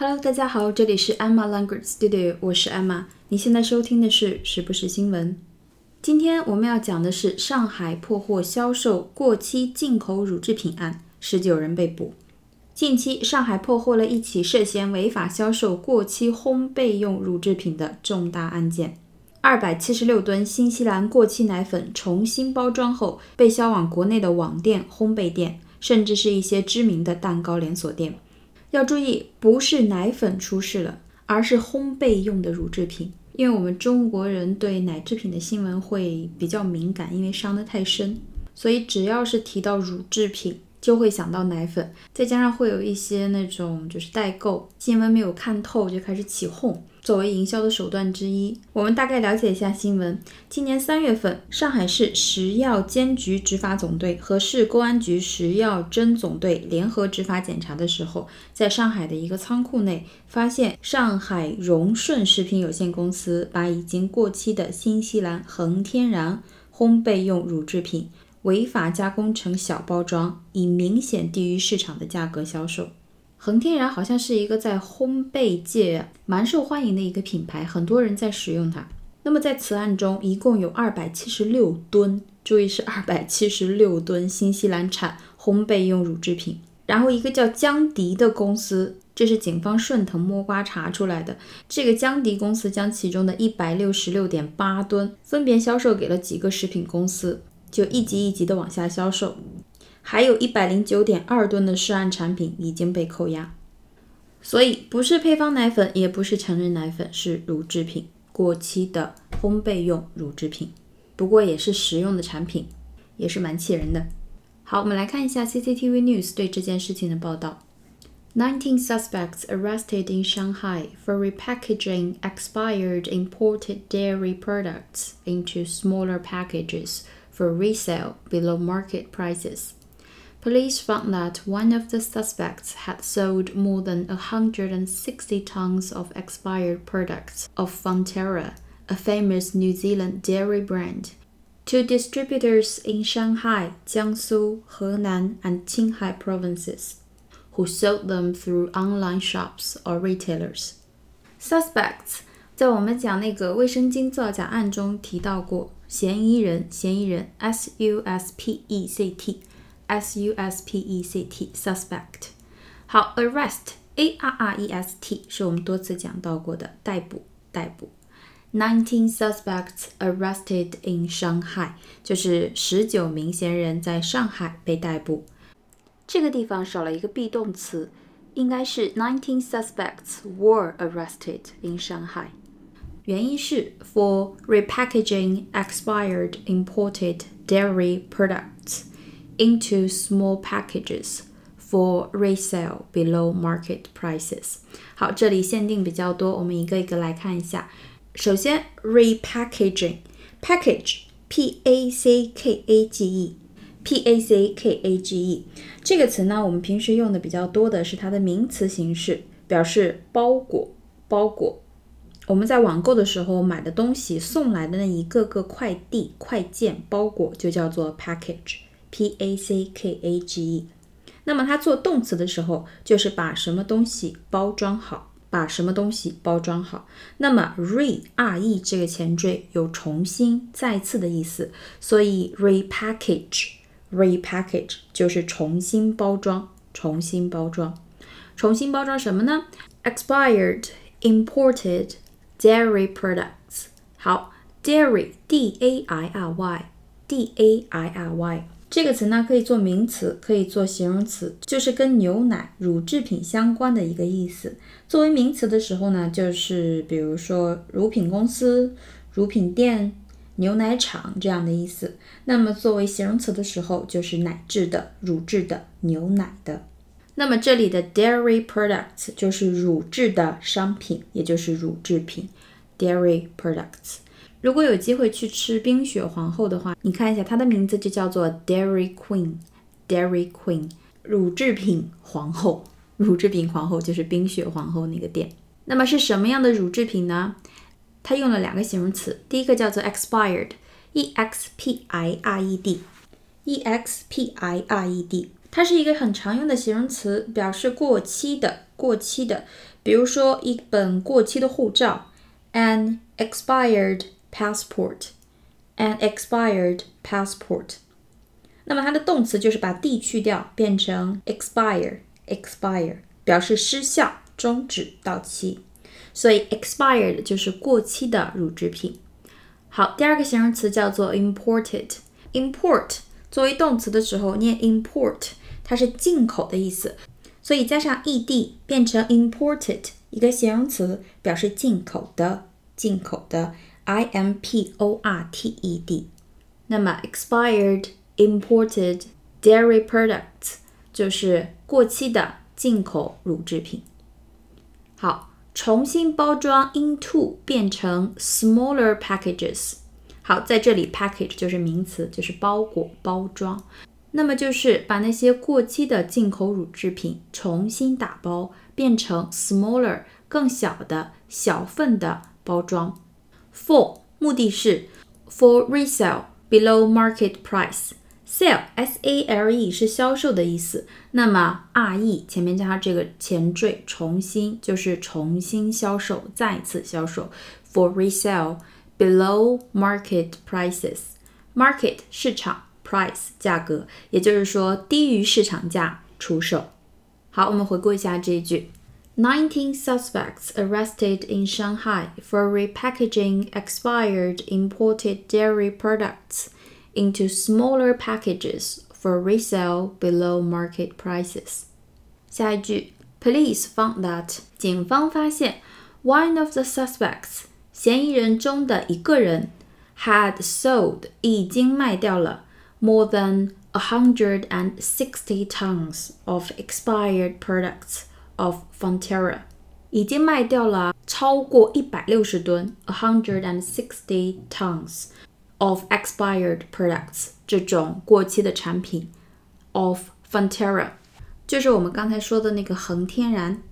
Hello，大家好，这里是 Emma Language Studio，我是 Emma。你现在收听的是时不时新闻。今天我们要讲的是上海破获销售过期进口乳制品案，十九人被捕。近期，上海破获了一起涉嫌违法销售过期烘焙用乳制品的重大案件。二百七十六吨新西兰过期奶粉重新包装后，被销往国内的网店、烘焙店，甚至是一些知名的蛋糕连锁店。要注意，不是奶粉出事了，而是烘焙用的乳制品。因为我们中国人对奶制品的新闻会比较敏感，因为伤得太深，所以只要是提到乳制品，就会想到奶粉。再加上会有一些那种就是代购新闻没有看透就开始起哄。作为营销的手段之一，我们大概了解一下新闻。今年三月份，上海市食药监局执法总队和市公安局食药侦总队联合执法检查的时候，在上海的一个仓库内，发现上海荣顺食品有限公司把已经过期的新西兰恒天然烘焙用乳制品违法加工成小包装，以明显低于市场的价格销售。恒天然好像是一个在烘焙界蛮受欢迎的一个品牌，很多人在使用它。那么在此案中，一共有二百七十六吨，注意是二百七十六吨新西兰产烘焙用乳制品。然后一个叫江迪的公司，这是警方顺藤摸瓜查出来的。这个江迪公司将其中的一百六十六点八吨分别销售给了几个食品公司，就一级一级的往下销售。还有一百零九点二吨的涉案产品已经被扣押，所以不是配方奶粉，也不是成人奶粉，是乳制品，过期的烘焙用乳制品。不过也是食用的产品，也是蛮气人的。好，我们来看一下 CCTV News 对这件事情的报道：Nineteen suspects arrested in Shanghai for repackaging expired imported dairy products into smaller packages for resale below market prices. Police found that one of the suspects had sold more than 160 tons of expired products of Fonterra, a famous New Zealand dairy brand, to distributors in Shanghai, Jiangsu, Henan, and Qinghai provinces, who sold them through online shops or retailers. Suspects 在我们讲那个卫生巾造假案中提到过，嫌疑人，嫌疑人，S U S P E C T。 S U S P E C T suspect，好，arrest A R R E S T 是我们多次讲到过的逮捕，逮捕。Nineteen suspects arrested in Shanghai，就是十九名嫌疑人在上海被逮捕。这个地方少了一个 be 动词，应该是 Nineteen suspects were arrested in Shanghai。原因是 for repackaging expired imported dairy products。 Into small packages for resale below market prices。好，这里限定比较多，我们一个一个来看一下。首先，repackaging，package p a c k a g e p a c k a g e 这个词呢，我们平时用的比较多的是它的名词形式，表示包裹，包裹。我们在网购的时候买的东西送来的那一个个快递、快件、包裹就叫做 package。P a c k a g e，那么它做动词的时候，就是把什么东西包装好，把什么东西包装好。那么 re r e 这个前缀有重新、再次的意思，所以 repackage repackage 就是重新包装，重新包装，重新包装什么呢？expired imported dairy products。好，dairy d a i r y d a i r y。这个词呢，可以做名词，可以做形容词，就是跟牛奶、乳制品相关的一个意思。作为名词的时候呢，就是比如说乳品公司、乳品店、牛奶厂这样的意思。那么作为形容词的时候，就是奶制的、乳制的、牛奶的。那么这里的 dairy products 就是乳制的商品，也就是乳制品，dairy products。如果有机会去吃冰雪皇后的话，你看一下它的名字就叫做 Dairy Queen，Dairy Queen，乳制品皇后，乳制品皇后就是冰雪皇后那个店。那么是什么样的乳制品呢？它用了两个形容词，第一个叫做 expired，e x p i r e d，e x p i r e d，它是一个很常用的形容词，表示过期的、过期的，比如说一本过期的护照，an expired passport，an expired passport。那么它的动词就是把 d 去掉，变成 expire，expire，表示失效、终止、到期。所以 expired 就是过期的乳制品。好，第二个形容词叫做 imported。import 作为动词的时候念 import，它是进口的意思，所以加上 ed 变成 imported，一个形容词表示进口的、进口的。I m p o r t e d。那么 expired imported dairy products 就是过期的进口乳制品。好，重新包装 into 变成 smaller packages。好，在这里 package 就是名词，就是包裹、包装。那么就是把那些过期的进口乳制品重新打包，变成 smaller 更小的小份的包装。For 目的是 for resale below market price。Sale s a l e 是销售的意思，那么 r e 前面加上这个前缀，重新就是重新销售，再次销售。For resale below market prices。Market 市场，price 价格，也就是说低于市场价出售。好，我们回顾一下这一句：Nineteen suspects arrested in Shanghai for repackaging expired imported dairy products into smaller packages for resale below market prices. 下一句，Police found that 警方发现 one of the suspects 嫌疑人中的一个人 had sold 已经卖掉了 more than a hundred and sixty tons of expired products Of Fonterra，已经卖掉了超过一百六十吨 a hundred and sixty tons of expired products 这种过期的产品 of Fonterra，就是我们刚才说的那个恒天然，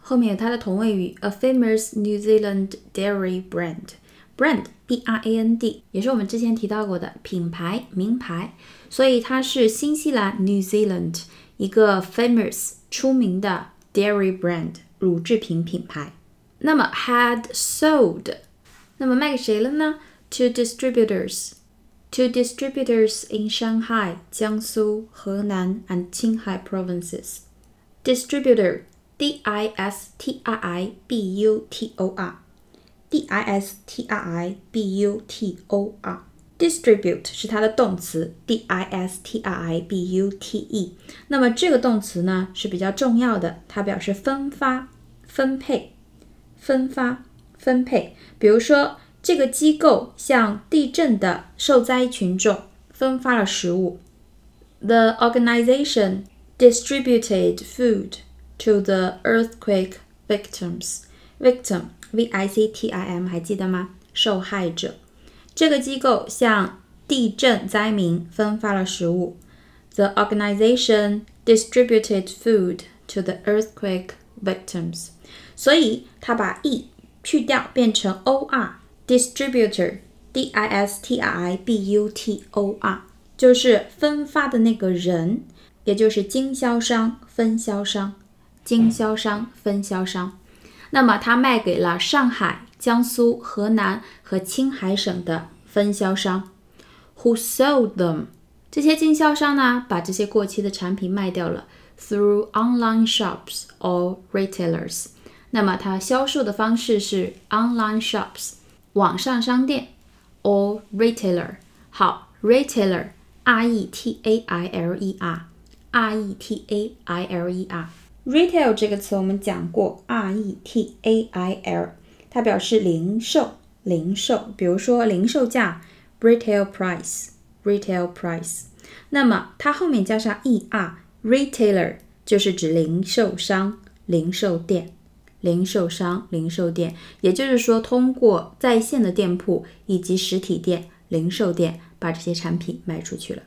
后面有它的同位语 a famous New Zealand dairy brand。brand b r a n d 也是我们之前提到过的品牌名牌，所以它是新西兰 New Zealand 一个 famous 出名的 dairy brand 乳制品品牌。那么 had sold，那么卖给谁了呢？to distributors, to distributors in Shanghai, Jiangsu, Henan, and Qinghai provinces. Distributor, D-I-S-T-R-I-B-U-T-O-R, D-I-S-T-R-I-B-U-T-O-R. Distribute 是它的动词，D-I-S-T-R-I-B-U-T-E。那么这个动词呢是比较重要的，它表示分发、分配、分发、分配。比如说。这个机构向地震的受灾群众分发了食物。The organization distributed food to the earthquake victims. Victim, V-I-C-T-I-M，还记得吗？受害者。这个机构向地震灾民分发了食物。The organization distributed food to the earthquake victims. 所以他把 e 去掉，变成 o-r。distributor d i s t r i b u t o r 就是分发的那个人，也就是经销商、分销商、经销商、分销商。那么他卖给了上海、江苏、河南和青海省的分销商，who sold them。这些经销商呢，把这些过期的产品卖掉了，through online shops or retailers。那么它销售的方式是 online shops。网上商店，or retailer。好，retailer，r e t a i l e r，r e t a i l e r。retail 这个词我们讲过，r e t a i l，它表示零售，零售。比如说零售价，retail price，retail price。那么它后面加上 e r，retailer 就是指零售商、零售店。零售商、零售店，也就是说，通过在线的店铺以及实体店、零售店把这些产品卖出去了。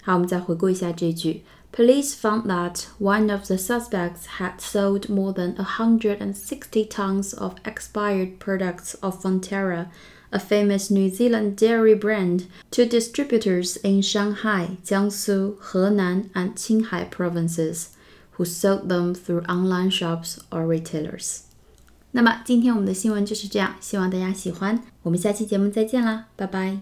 好，我们再回顾一下这句 ：Police found that one of the suspects had sold more than a hundred and sixty tons of expired products of Fonterra, a famous New Zealand dairy brand, to distributors in Shanghai, Jiangsu, Henan, and Qinghai provinces who sold them through online shops or retailers。那么今天我们的新闻就是这样，希望大家喜欢。我们下期节目再见啦，拜拜。